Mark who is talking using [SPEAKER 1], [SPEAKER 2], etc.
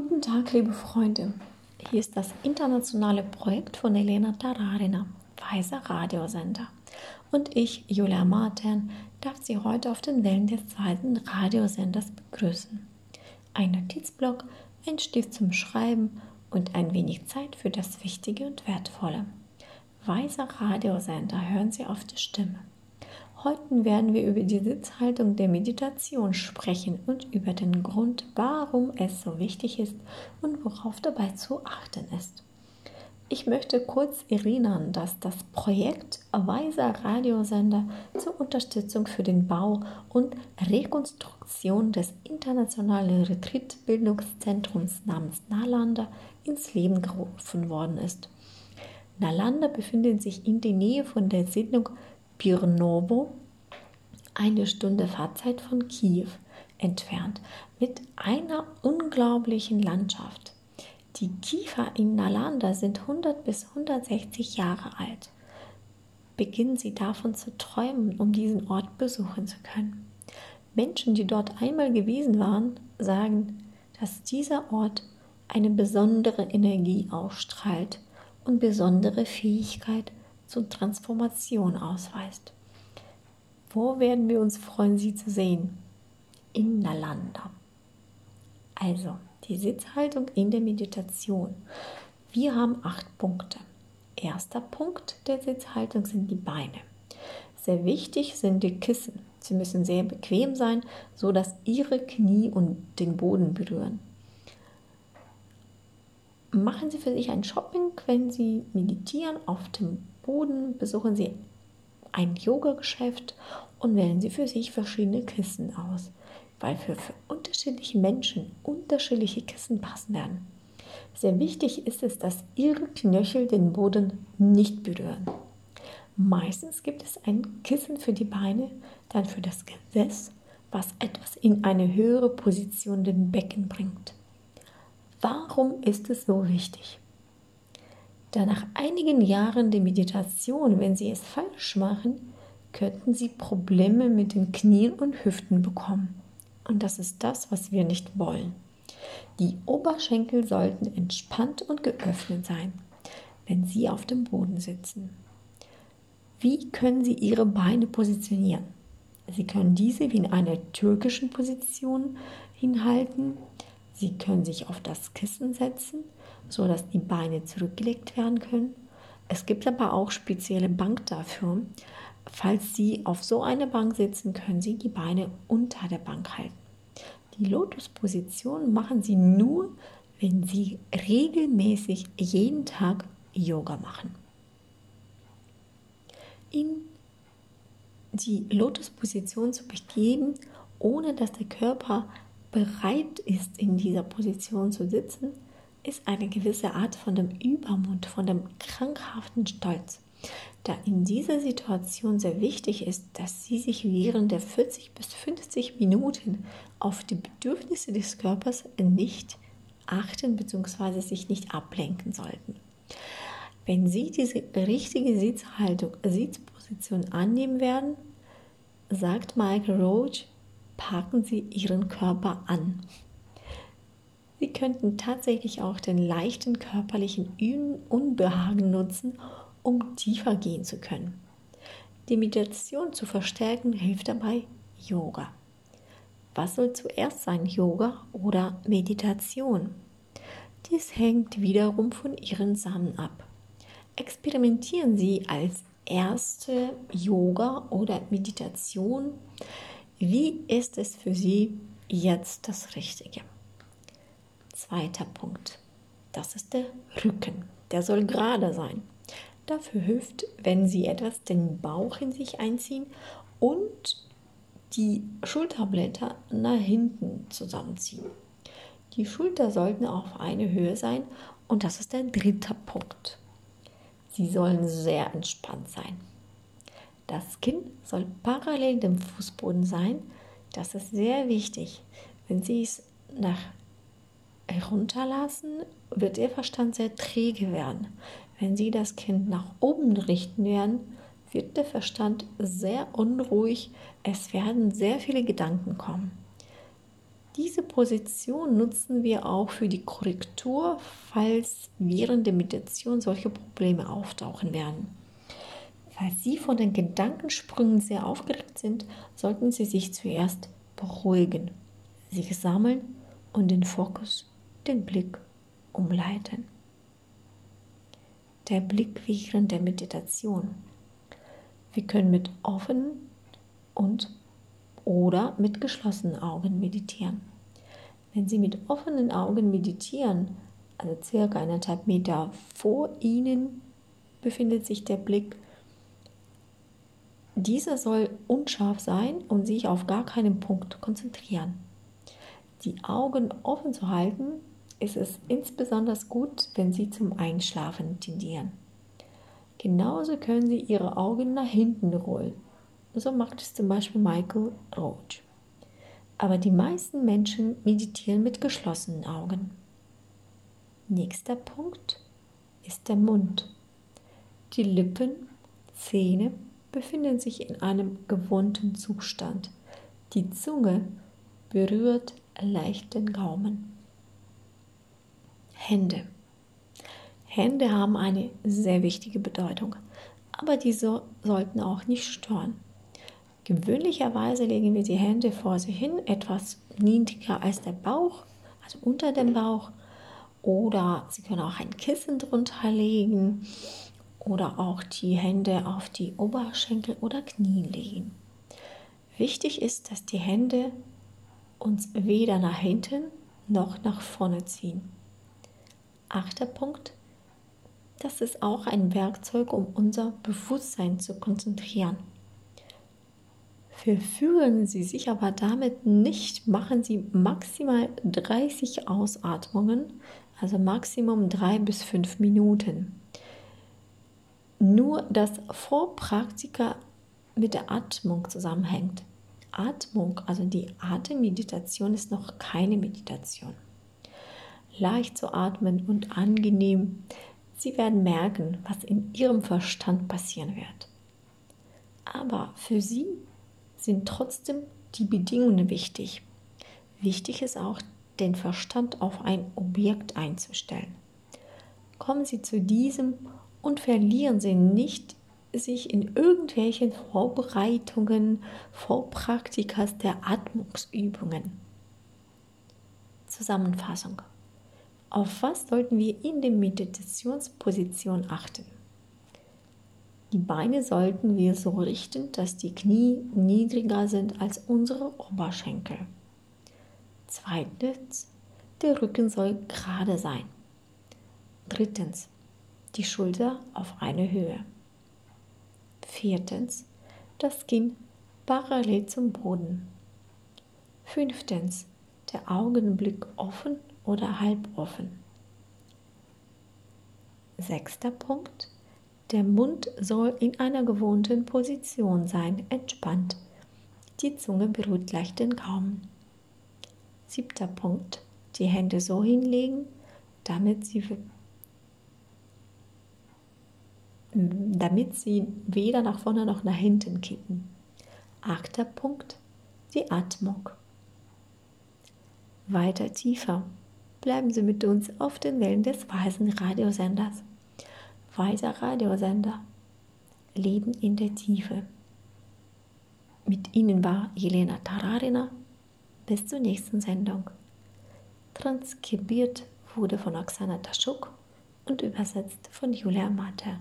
[SPEAKER 1] Guten Tag, liebe Freunde. Hier ist das internationale Projekt von Elena Tararina, Weiser Radiosender. Und ich, Julia Martin, darf Sie heute auf den Wellen des zweiten Radiosenders begrüßen. Ein Notizblock, ein Stift zum Schreiben und ein wenig Zeit für das Wichtige und Wertvolle. Weiser Radiosender hören Sie auf die Stimme. Heute werden wir über die Sitzhaltung der Meditation sprechen und über den Grund, warum es so wichtig ist und worauf dabei zu achten ist. Ich möchte kurz erinnern, dass das Projekt Weiser Radiosender zur Unterstützung für den Bau und Rekonstruktion des internationalen Retreat-Bildungszentrums namens Nalanda ins Leben gerufen worden ist. Nalanda befindet sich in der Nähe von der Siedlung Pirnovo, eine Stunde Fahrzeit von Kiew entfernt, mit einer unglaublichen Landschaft. Die Kiefer in Nalanda sind 100 bis 160 Jahre alt. Beginnen Sie davon zu träumen, um diesen Ort besuchen zu können. Menschen, die dort einmal gewesen waren, sagen, dass dieser Ort eine besondere Energie ausstrahlt und besondere Fähigkeit zur Transformation ausweist. Wo werden wir uns freuen, Sie zu sehen? In Nalanda. Also, die Sitzhaltung in der Meditation. Wir haben acht Punkte. Erster Punkt der Sitzhaltung sind die Beine. Sehr wichtig sind die Kissen. Sie müssen sehr bequem sein, so dass Ihre Knie und den Boden berühren. Machen Sie für sich ein Shopping, wenn Sie meditieren auf dem Boden, besuchen Sie ein Yoga-Geschäft und wählen Sie für sich verschiedene Kissen aus, weil für, für unterschiedliche Menschen unterschiedliche Kissen passen werden. Sehr wichtig ist es, dass Ihre Knöchel den Boden nicht berühren. Meistens gibt es ein Kissen für die Beine, dann für das Gesäß, was etwas in eine höhere Position den Becken bringt. Warum ist es so wichtig? Da nach einigen Jahren der Meditation, wenn Sie es falsch machen, könnten Sie Probleme mit den Knien und Hüften bekommen. Und das ist das, was wir nicht wollen. Die Oberschenkel sollten entspannt und geöffnet sein, wenn Sie auf dem Boden sitzen. Wie können Sie Ihre Beine positionieren? Sie können diese wie in einer türkischen Position hinhalten. Sie können sich auf das Kissen setzen so dass die Beine zurückgelegt werden können. Es gibt aber auch spezielle Bank dafür. Falls Sie auf so einer Bank sitzen, können Sie die Beine unter der Bank halten. Die Lotusposition machen Sie nur, wenn Sie regelmäßig jeden Tag Yoga machen. In die Lotusposition zu begeben, ohne dass der Körper bereit ist, in dieser Position zu sitzen, ist eine gewisse Art von dem Übermut, von dem krankhaften Stolz. Da in dieser Situation sehr wichtig ist, dass Sie sich während der 40 bis 50 Minuten auf die Bedürfnisse des Körpers nicht achten bzw. sich nicht ablenken sollten. Wenn Sie diese richtige Sitzhaltung, Sitzposition annehmen werden, sagt Michael Roach, packen Sie Ihren Körper an. Sie könnten tatsächlich auch den leichten körperlichen Unbehagen nutzen, um tiefer gehen zu können. Die Meditation zu verstärken hilft dabei Yoga. Was soll zuerst sein, Yoga oder Meditation? Dies hängt wiederum von Ihren Samen ab. Experimentieren Sie als erste Yoga oder Meditation. Wie ist es für Sie jetzt das Richtige? Zweiter Punkt. Das ist der Rücken. Der soll gerade sein. Dafür hilft, wenn Sie etwas den Bauch in sich einziehen und die Schulterblätter nach hinten zusammenziehen. Die Schulter sollten auf eine Höhe sein und das ist der dritte Punkt. Sie sollen sehr entspannt sein. Das Kinn soll parallel dem Fußboden sein. Das ist sehr wichtig. Wenn Sie es nach herunterlassen, wird Ihr Verstand sehr träge werden. Wenn Sie das Kind nach oben richten werden, wird der Verstand sehr unruhig. Es werden sehr viele Gedanken kommen. Diese Position nutzen wir auch für die Korrektur, falls während der Meditation solche Probleme auftauchen werden. Falls Sie von den Gedankensprüngen sehr aufgeregt sind, sollten Sie sich zuerst beruhigen, sich sammeln und den Fokus, den Blick umleiten. Der Blick während der Meditation. Wir können mit offenen und oder mit geschlossenen Augen meditieren. Wenn Sie mit offenen Augen meditieren, also circa eineinhalb Meter vor Ihnen befindet sich der Blick. Dieser soll unscharf sein und sich auf gar keinen Punkt konzentrieren. Die Augen offen zu halten, ist es insbesondere gut, wenn Sie zum Einschlafen tendieren. Genauso können Sie Ihre Augen nach hinten rollen so macht es zum Beispiel Michael Roach. Aber die meisten Menschen meditieren mit geschlossenen Augen. Nächster Punkt ist der Mund. Die Lippen, Zähne befinden sich in einem gewohnten Zustand. Die Zunge berührt leicht den Gaumen. Hände. Hände haben eine sehr wichtige Bedeutung, aber diese sollten auch nicht stören. Gewöhnlicherweise legen wir die Hände vor sich hin, etwas niedriger als der Bauch, also unter dem Bauch. Oder Sie können auch ein Kissen drunter legen oder auch die Hände auf die Oberschenkel oder Knie legen. Wichtig ist, dass die Hände uns weder nach hinten noch nach vorne ziehen. Achter Punkt. Das ist auch ein Werkzeug, um unser Bewusstsein zu konzentrieren. Verführen Sie sich aber damit nicht, machen Sie maximal 30 Ausatmungen, also Maximum 3 bis 5 Minuten. Nur das Vorpraktika mit der Atmung zusammenhängt. Atmung, also die Atemmeditation, ist noch keine Meditation. Leicht zu atmen und angenehm. Sie werden merken, was in Ihrem Verstand passieren wird. Aber für Sie sind trotzdem die Bedingungen wichtig. Wichtig ist auch, den Verstand auf ein Objekt einzustellen. Kommen Sie zu diesem und verlieren Sie nicht sich in irgendwelchen Vorbereitungen, Vorpraktikas der Atmungsübungen. Zusammenfassung. Auf was sollten wir in der Meditationsposition achten? Die Beine sollten wir so richten, dass die Knie niedriger sind als unsere Oberschenkel. Zweitens, der Rücken soll gerade sein. Drittens, die Schulter auf eine Höhe. Viertens, das Kinn parallel zum Boden. Fünftens, der Augenblick offen oder halb offen. Sechster Punkt, der Mund soll in einer gewohnten Position sein, entspannt. Die Zunge berührt leicht den Gaumen. Siebter Punkt. Die Hände so hinlegen, damit sie, damit sie weder nach vorne noch nach hinten kippen. Achter Punkt. Die Atmung. Weiter tiefer. Bleiben Sie mit uns auf den Wellen des weisen Radiosenders. Weiser Radiosender. Leben in der Tiefe. Mit Ihnen war Jelena Tararina. Bis zur nächsten Sendung. Transkribiert wurde von Oksana Taschuk und übersetzt von Julia Mater.